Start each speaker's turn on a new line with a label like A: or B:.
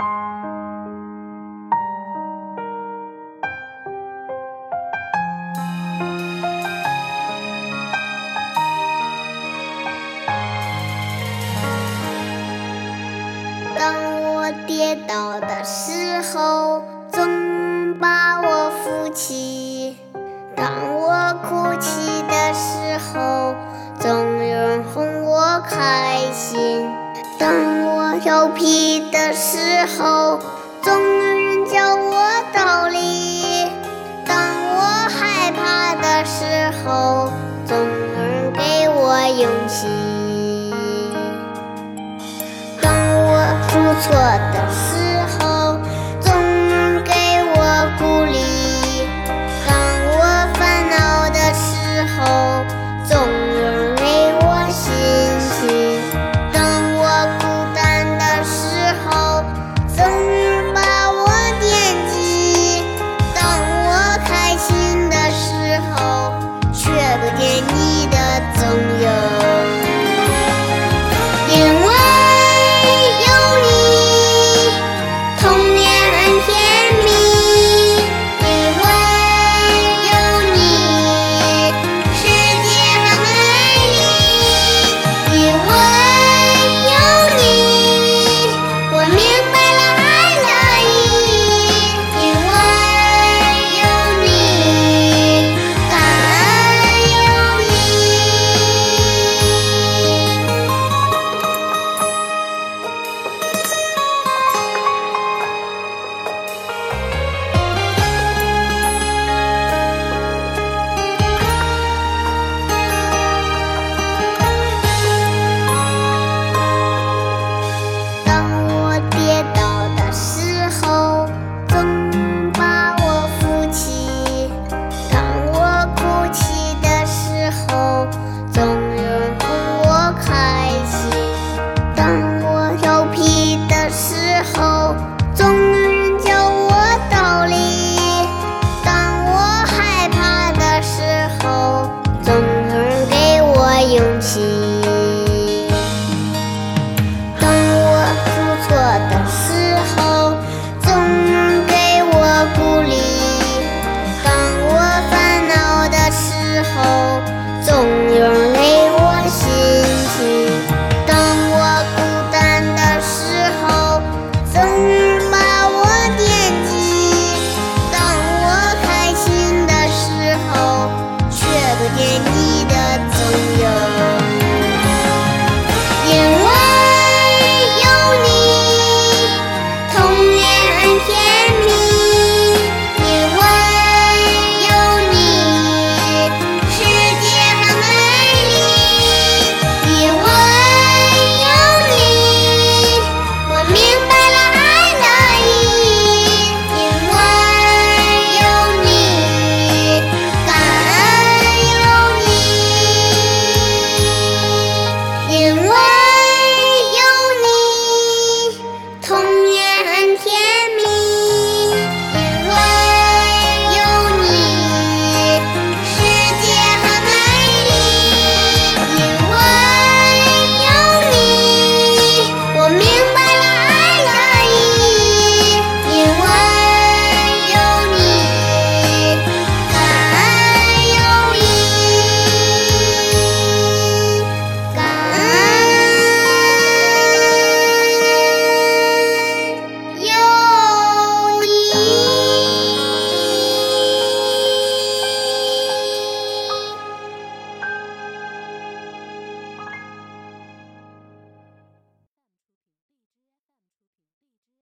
A: 当我跌倒的时候，总把我扶起；当我哭泣的时候，总有人哄我开心；当我调皮的时候，总有人教我道理；当我害怕的时候，总有人给我勇气。当我出错的